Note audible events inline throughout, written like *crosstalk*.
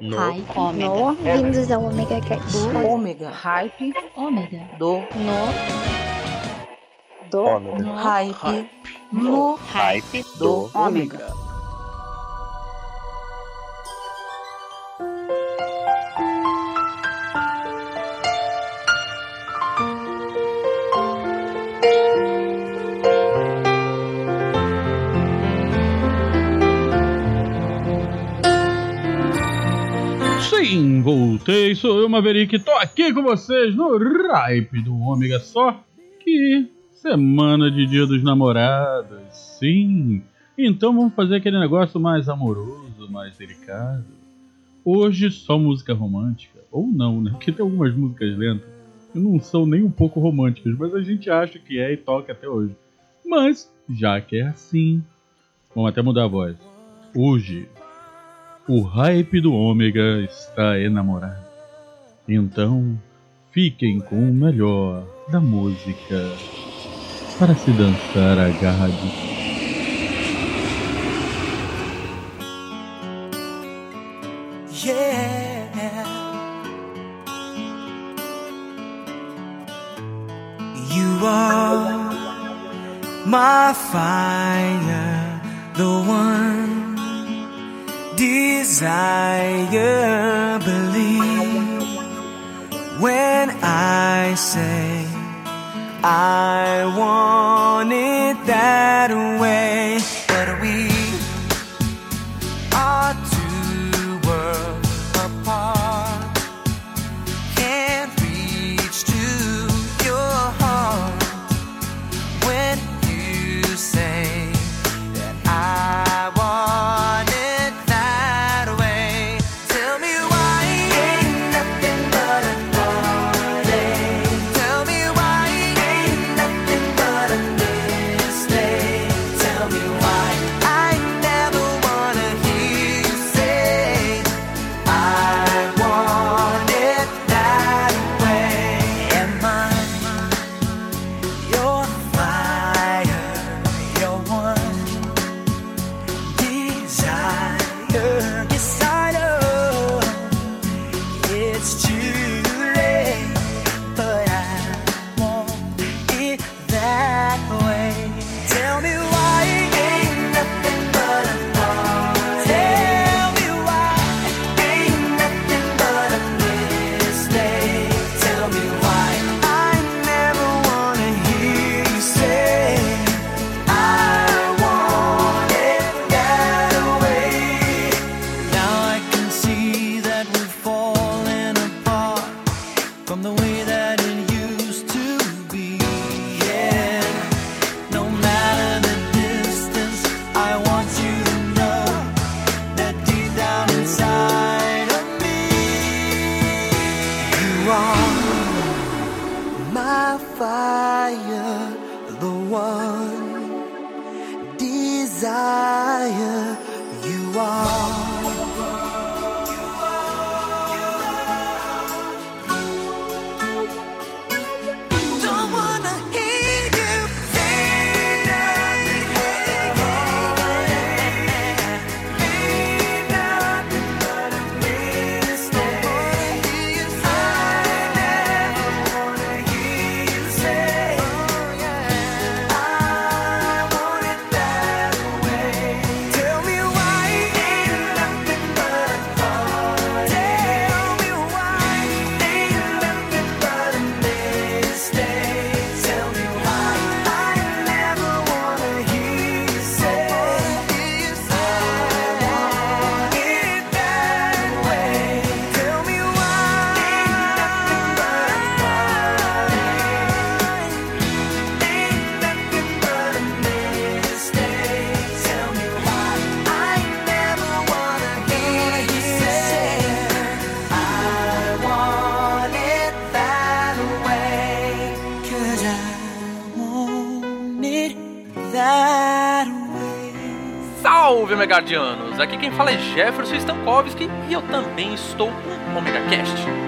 no hype, no é. vindos ao Omega Cast. Do Omega. Hype. Omega. Do no do Omega. Hype. No hype. Do Omega. vocês, sou eu, Maverick, tô aqui com vocês no Ripe do Ômega Só, que semana de Dia dos Namorados, sim. Então vamos fazer aquele negócio mais amoroso, mais delicado. Hoje só música romântica, ou não, né? Porque tem algumas músicas lentas que não são nem um pouco românticas, mas a gente acha que é e toca até hoje. Mas, já que é assim, vamos até mudar a voz. Hoje, o hype do Ômega está enamorado. Então, fiquem com o melhor da música para se dançar agarradinho. Aqui quem fala é Jefferson Stankovski e eu também estou com o Omega Cast.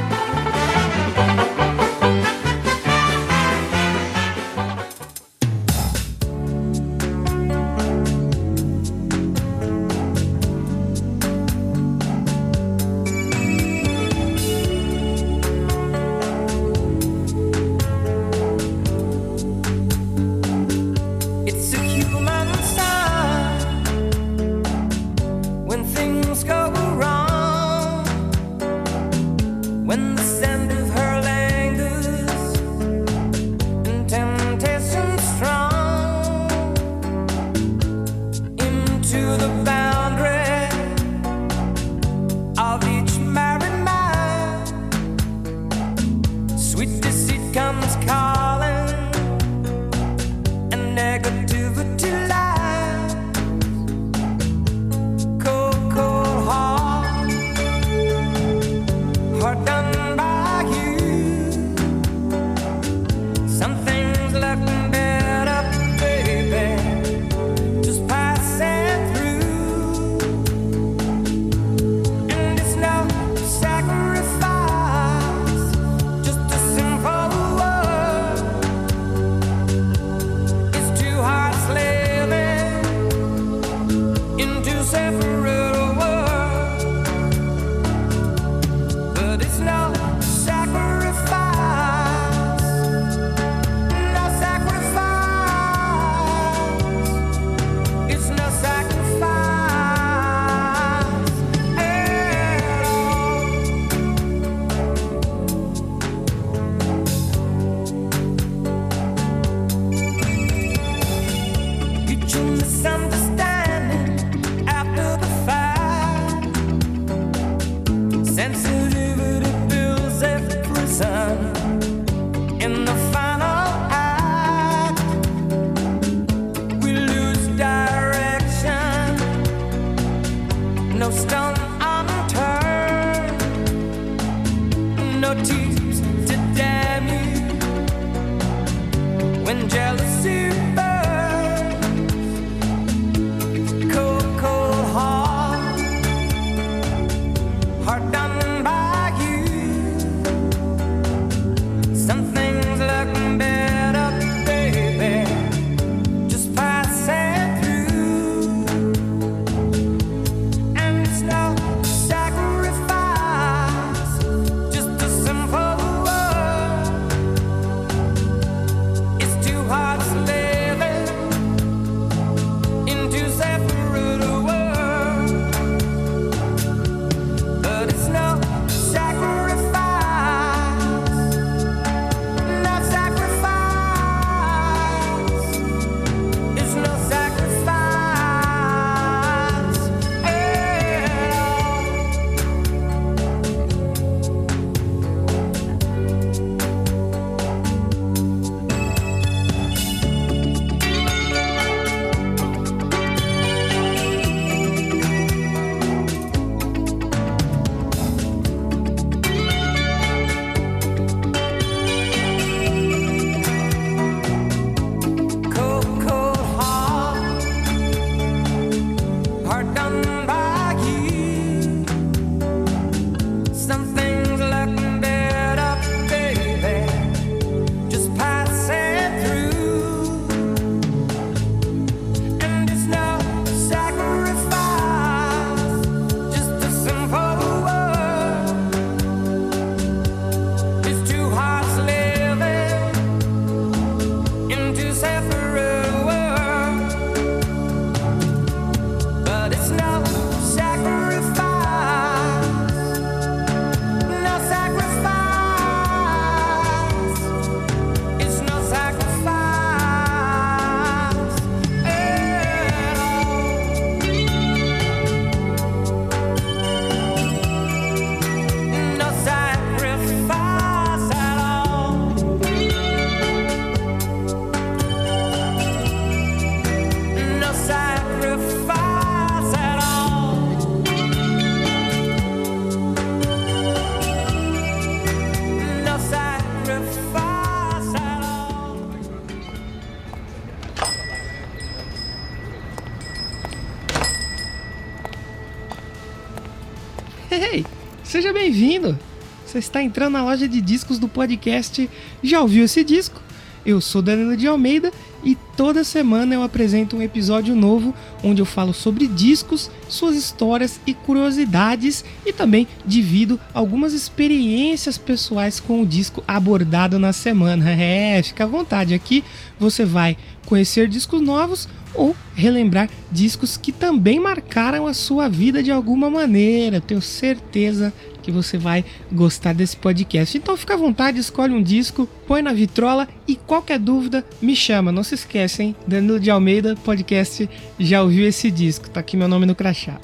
Está entrando na loja de discos do podcast Já ouviu esse disco? Eu sou Danilo de Almeida e toda semana eu apresento um episódio novo onde eu falo sobre discos, suas histórias e curiosidades e também divido algumas experiências pessoais com o disco abordado na semana. *laughs* É, fica à vontade, aqui você vai conhecer discos novos ou relembrar discos que também marcaram a sua vida de alguma maneira. tenho certeza que você vai gostar desse podcast. Então fica à vontade, escolhe um disco, põe na vitrola e qualquer dúvida me chama. Não se esquece, hein? Danilo de Almeida, podcast Já ouviu esse disco? Tá aqui meu nome no crachá.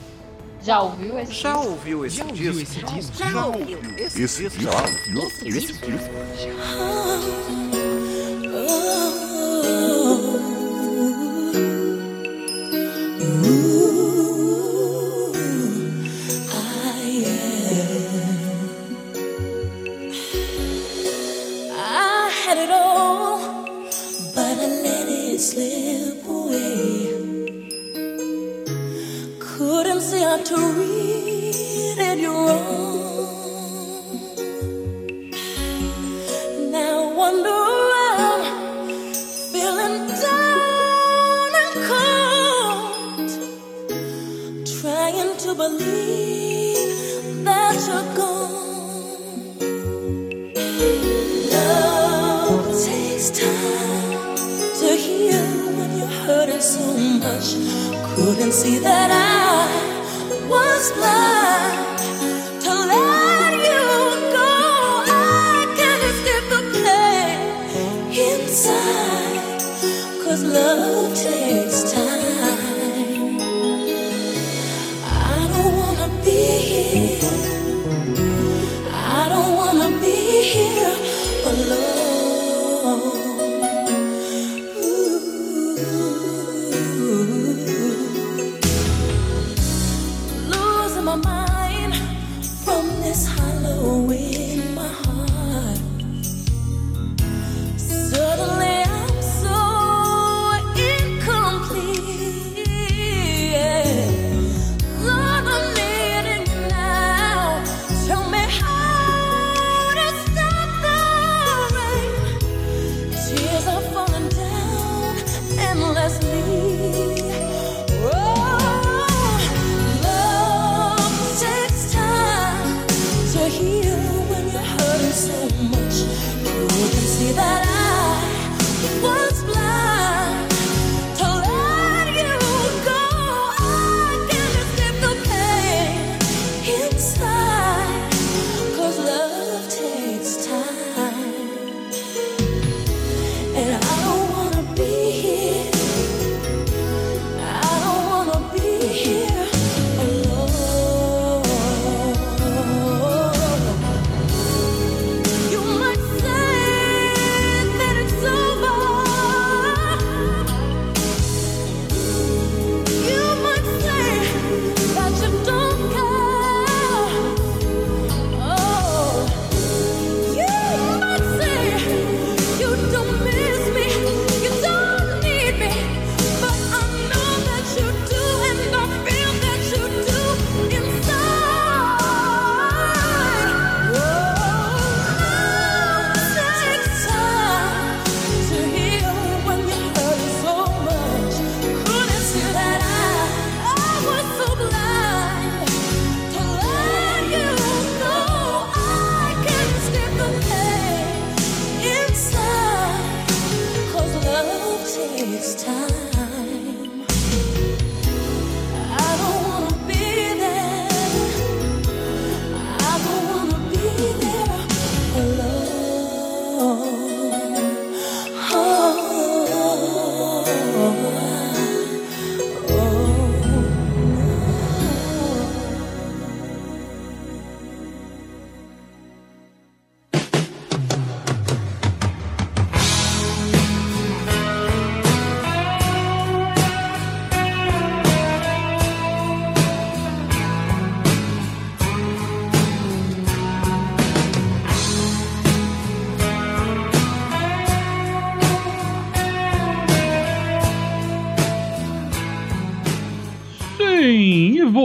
Já ouviu esse Já ouviu esse disco? ouviu esse disco? Já ouviu esse disco? Já ouviu esse disco? I coração humano. É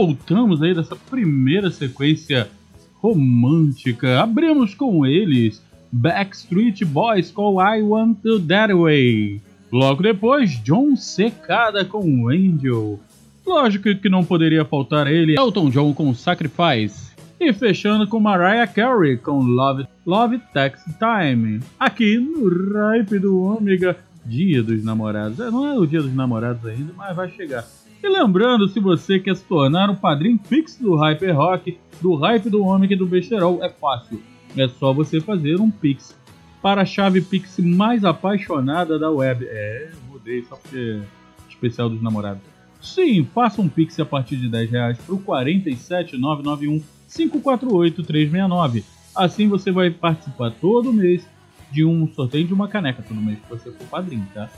voltamos aí dessa primeira sequência romântica. Abrimos com eles Backstreet Boys com I Want to That Way. Logo depois, John Secada com Angel. Lógico que não poderia faltar ele, Elton John com Sacrifice. E fechando com Mariah Carey com Love, Love Takes Time. Aqui no Ripe do Ômega, Dia dos Namorados. É, não é o Dia dos Namorados ainda, mas vai chegar. E lembrando, se você quer se tornar o padrinho fixo do Hyper Rock, do Hype do Ômega e do Besterol, é fácil. É só você fazer um Pix para a chave Pix mais apaixonada da web. É, mudei só porque é especial dos namorados. Sim, faça um Pix a partir de 10 reais para o 47991 548 369. Assim você vai participar todo mês de um sorteio de uma caneca, todo mês que você for padrinho, tá?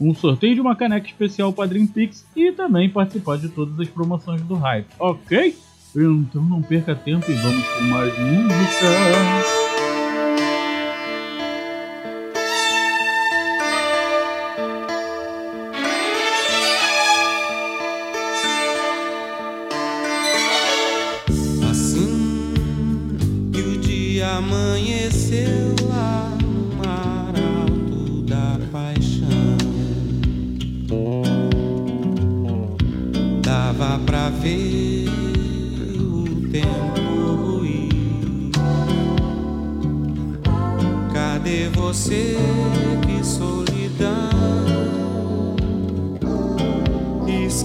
Um sorteio de uma caneca especial Padrim Pix e também participar de todas as promoções do Hype, ok? Então não perca tempo e vamos com mais música.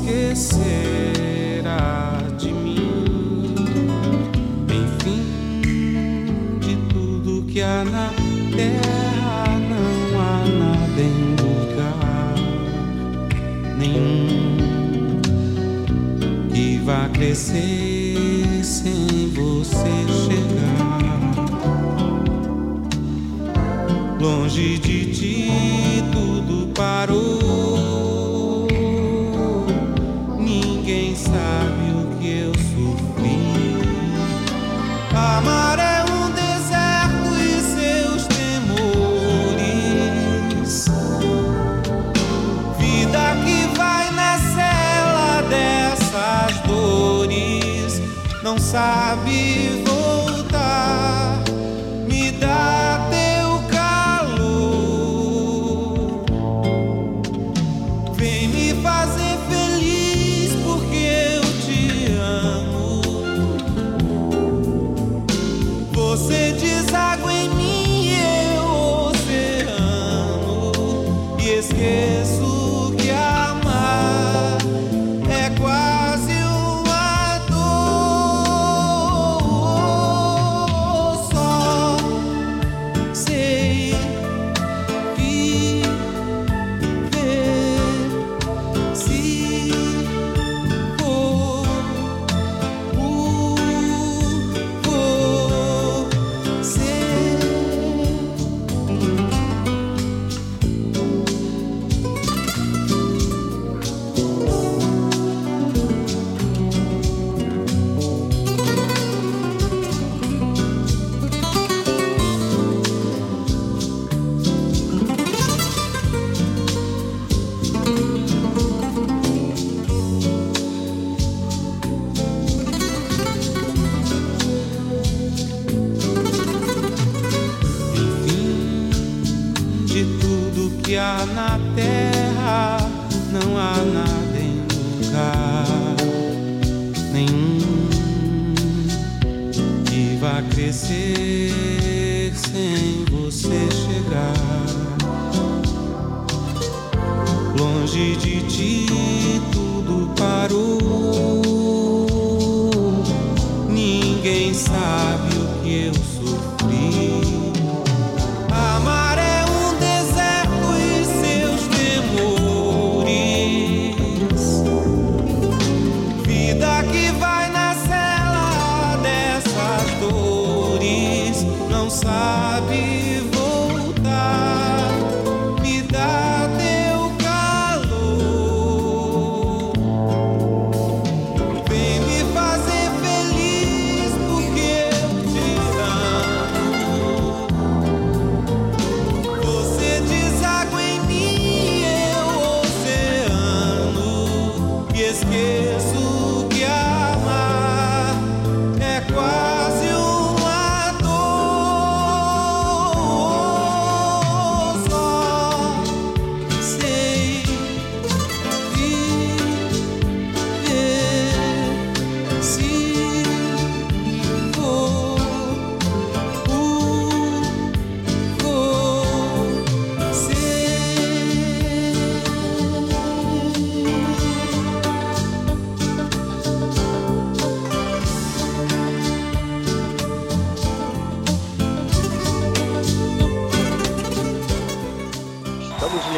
esquecerá de mim. Enfim, de tudo que há na terra, não há nada em lugar nenhum que vá crescer sem você chegar longe de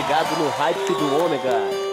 ligado no hype do ômega.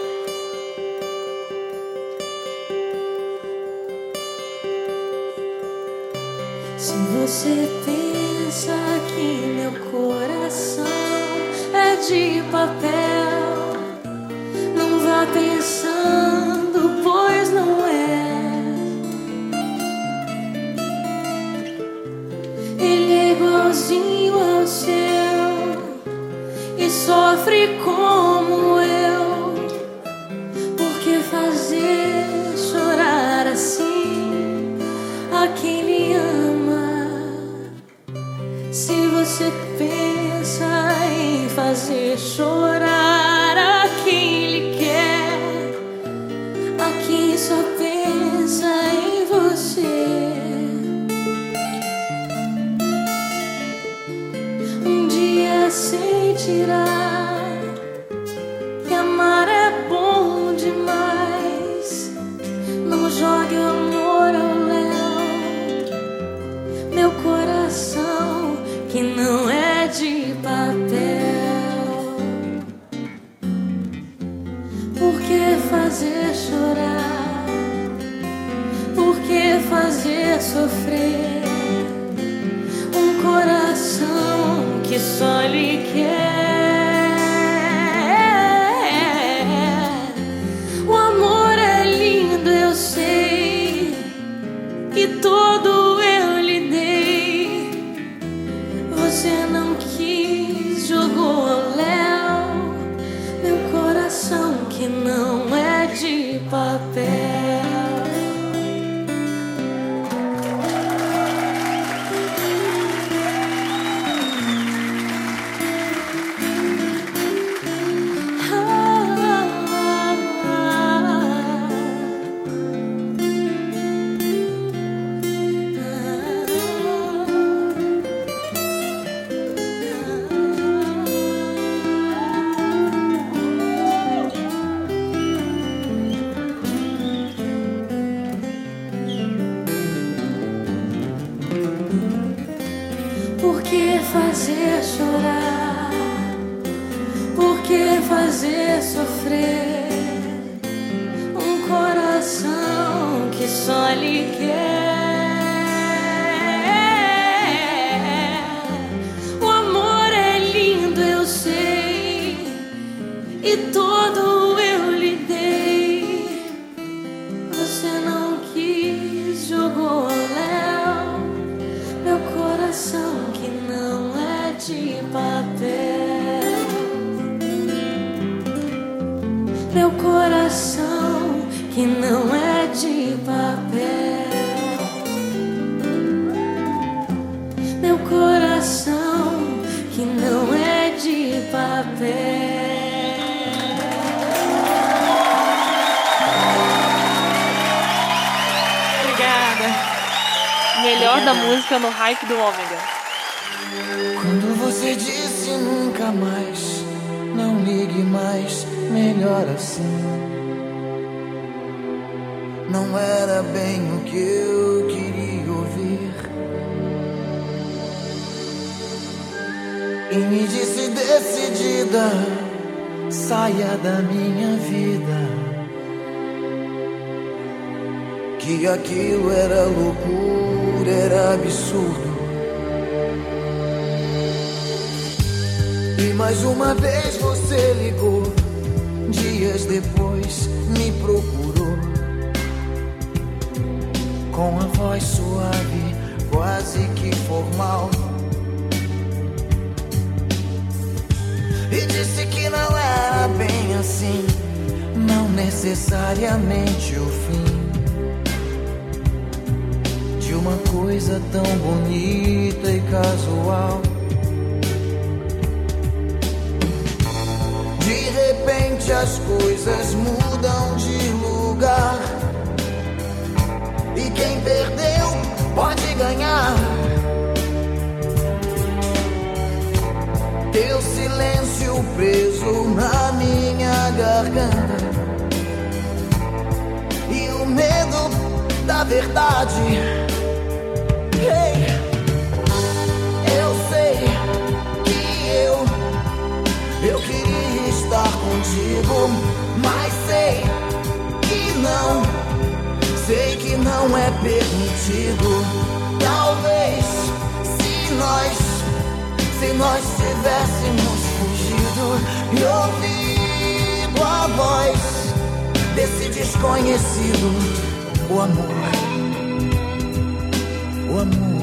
De papel. Ômega. Quando você disse nunca mais, não ligue mais, melhor assim. Não era bem o que eu queria ouvir. E me disse decidida, saia da minha vida. Que aquilo era loucura, era absurdo. E mais uma vez você ligou. Dias depois me procurou. Com a voz suave, quase que formal. E disse que não era bem assim. Não necessariamente o fim de uma coisa tão bonita e casual. Repente as coisas mudam de lugar. E quem perdeu pode ganhar. Teu silêncio preso na minha garganta. E o medo da verdade. Mas sei que não, sei que não é permitido. Talvez se nós, se nós tivéssemos fugido e ouvido a voz desse desconhecido, o amor, o amor.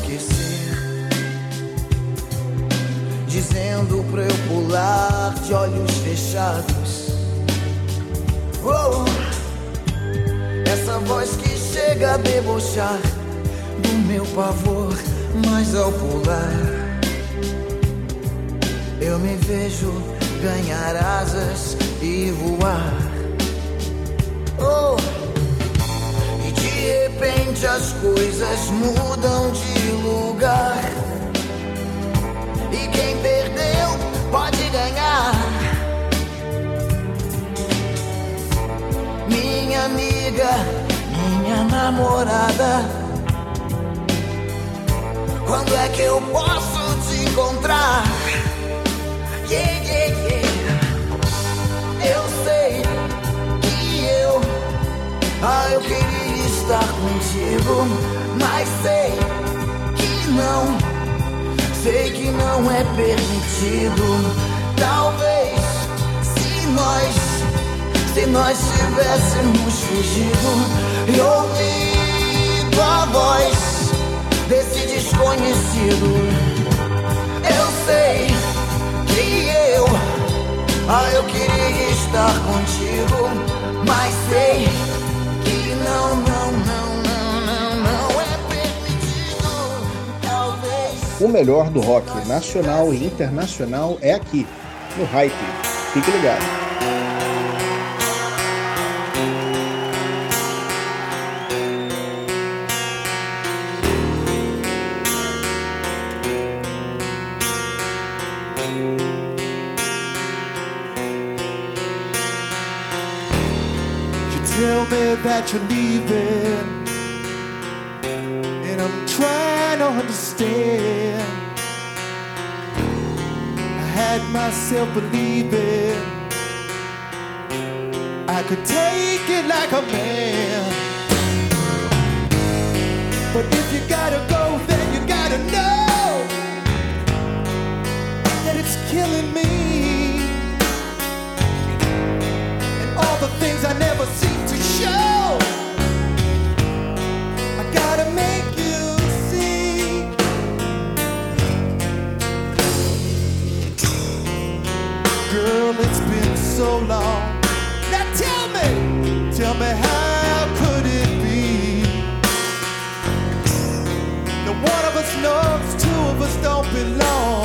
Enlouquecer. Dizendo pra eu pular de olhos fechados. Oh, essa voz que chega a debochar do meu pavor, mas ao pular, eu me vejo ganhar asas e voar. Oh, repente as coisas mudam de lugar. E quem perdeu pode ganhar. Minha amiga, minha namorada. Quando é que eu posso te encontrar? Yeah, yeah, yeah. Eu sei que eu, ah, eu estar contigo, mas sei que não, sei que não é permitido. Talvez se nós, se nós tivéssemos fugido e ouvido a voz desse desconhecido, eu sei que eu ah, eu queria estar contigo, mas sei que não, não, O melhor do rock nacional e internacional é aqui, no Hype. Fique ligado. That you're leaving, and I'm trying to understand. Had myself believing I could take it like a man. But if you gotta go, then you gotta know that it's killing me. and all the things I never seem to show. so long. Now tell me, tell me how could it be? No one of us knows, two of us don't belong.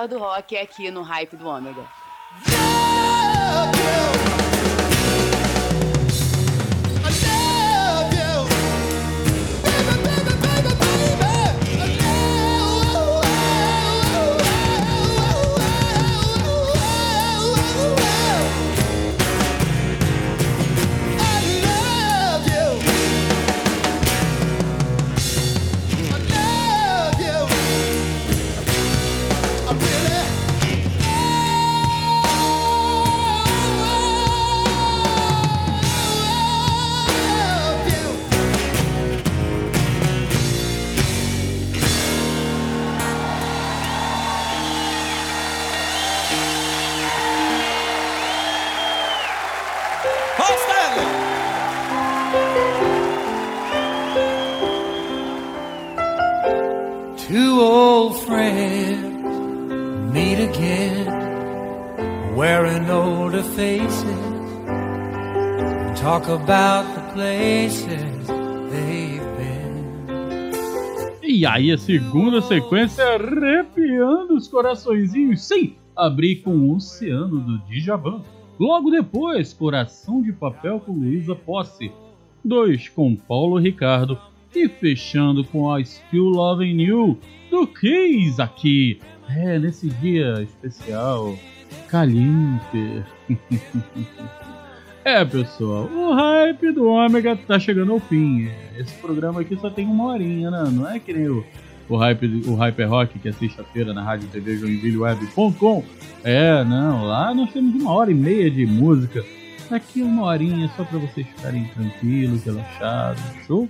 Melhor do rock é aqui no hype do Ômega. Faces, talk about the places they've been. E aí a segunda sequência arrepiando os coraçõezinhos, sim, abrir com o Oceano do Djavan. Logo depois, Coração de Papel com Luísa Posse. Dois com Paulo Ricardo. E fechando com a Still Loving You do Kiss aqui. É, nesse dia especial. Caliente. *laughs* É, pessoal, o hype do Ômega tá chegando ao fim. Esse programa aqui só tem uma horinha, né? Não é que nem o, o, hype, o Hyper Rock, que é sexta-feira na rádio TV JoinvilleWeb.com. É, não, lá nós temos uma hora e meia de música. Aqui uma horinha só para vocês ficarem tranquilos, relaxados, show?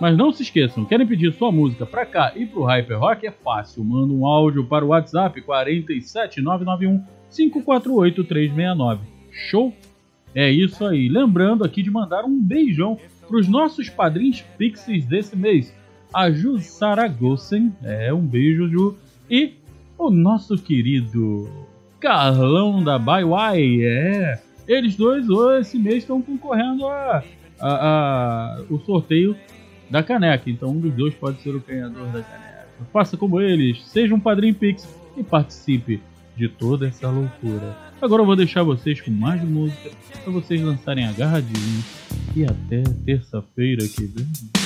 Mas não se esqueçam, querem pedir sua música pra cá e pro Hyper Rock? É fácil, manda um áudio para o WhatsApp 47991 548 369. Show? É isso aí. Lembrando aqui de mandar um beijão pros nossos padrinhos pixies desse mês. A Ju Saragossen, é um beijo, Ju. E o nosso querido Carlão da Baiwai, é. Eles dois hoje, esse mês estão concorrendo a, a, a, o sorteio da caneca. Então um dos dois pode ser o ganhador da caneca. Faça como eles, seja um padrinho Pix e participe de toda essa loucura. Agora eu vou deixar vocês com mais música para vocês lançarem agarradinhos e até terça-feira que vem.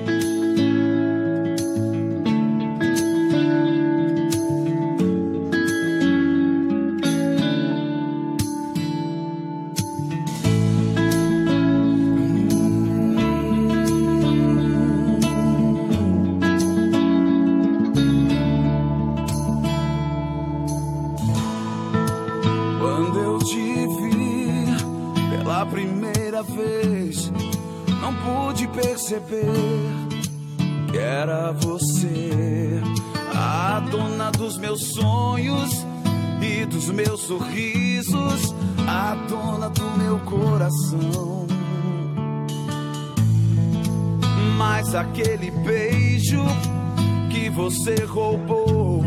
roubou,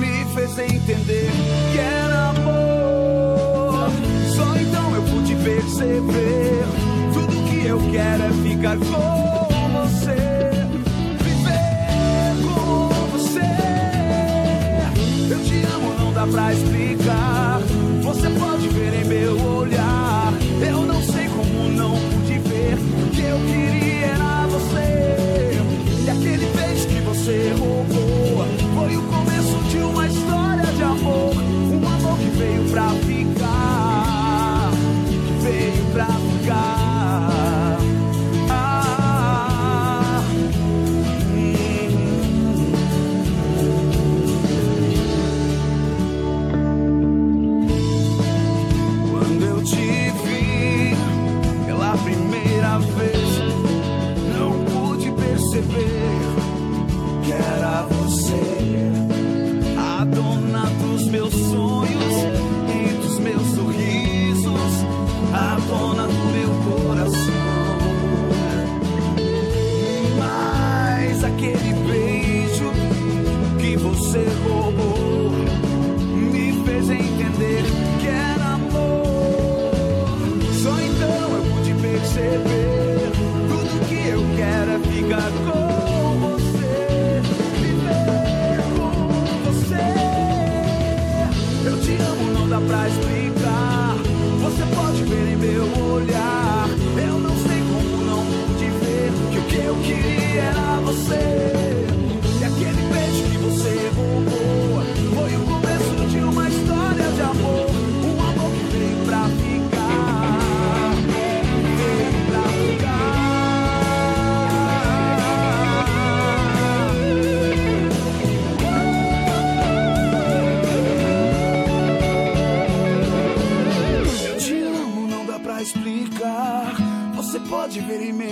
me fez entender que era amor. Só então eu pude perceber: tudo que eu quero é ficar com if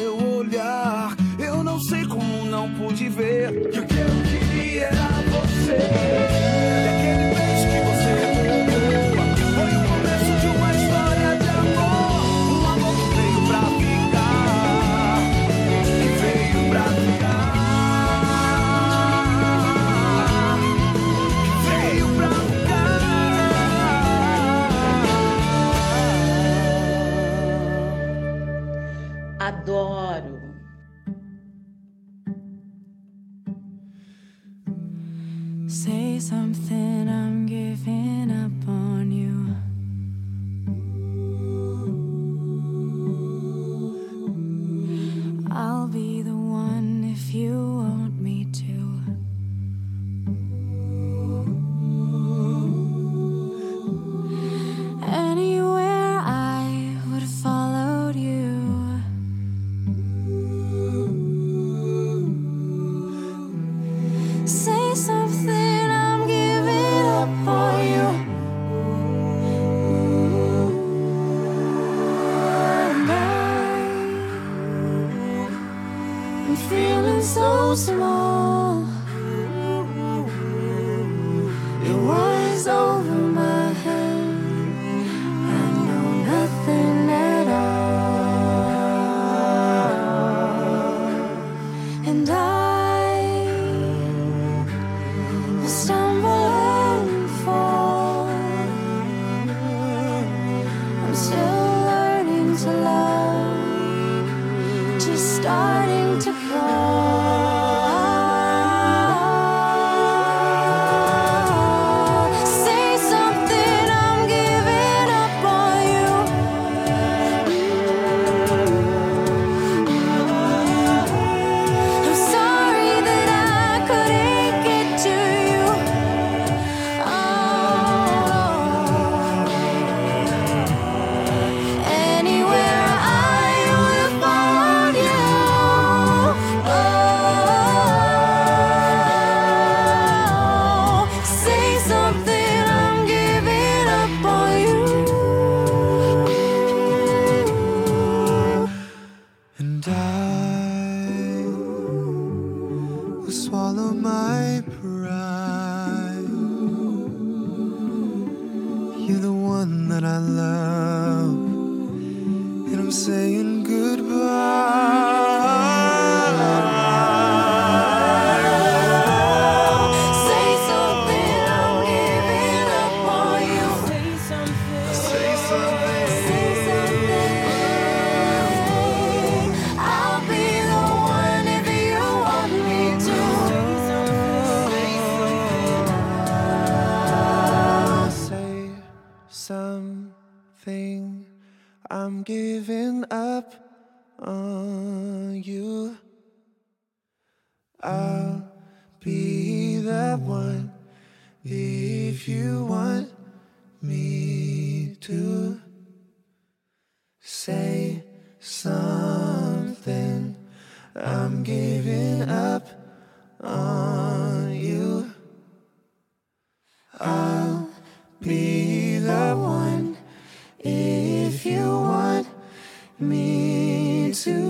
me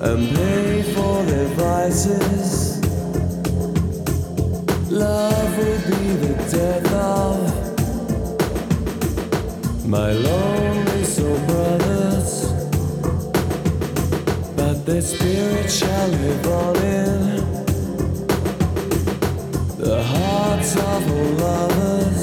and pay for their vices. Love will be the death of my lonely soul brothers, but their spirit shall live on in the hearts of all lovers.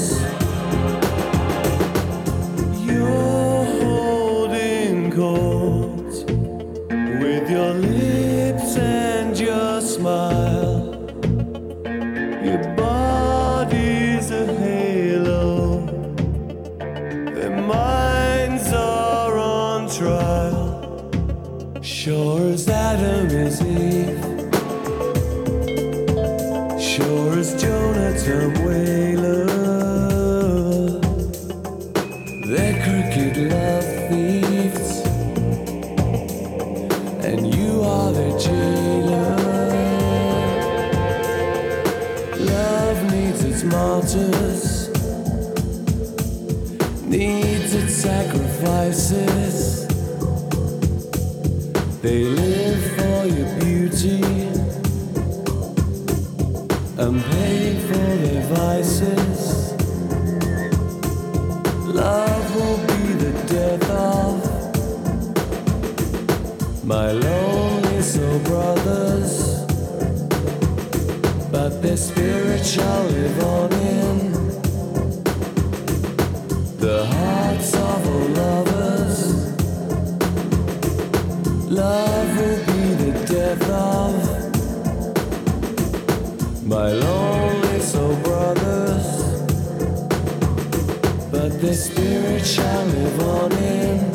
This spirit shall live on in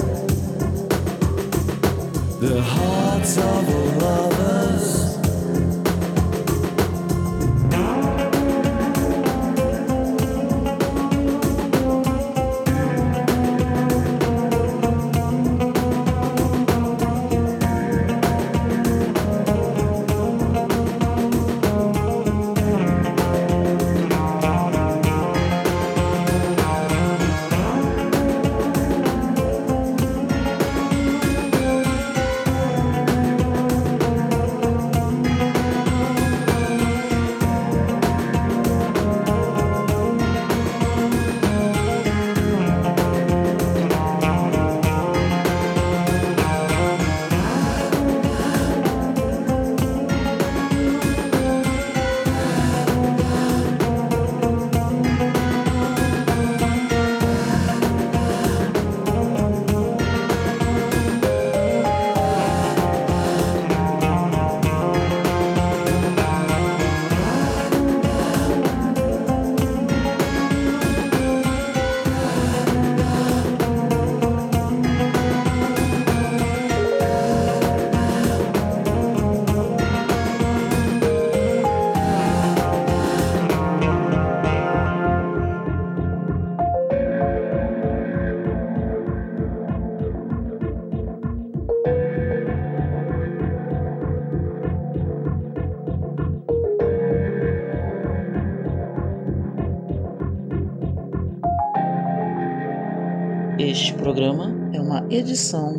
the hearts of all lovers.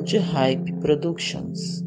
de Hype Productions.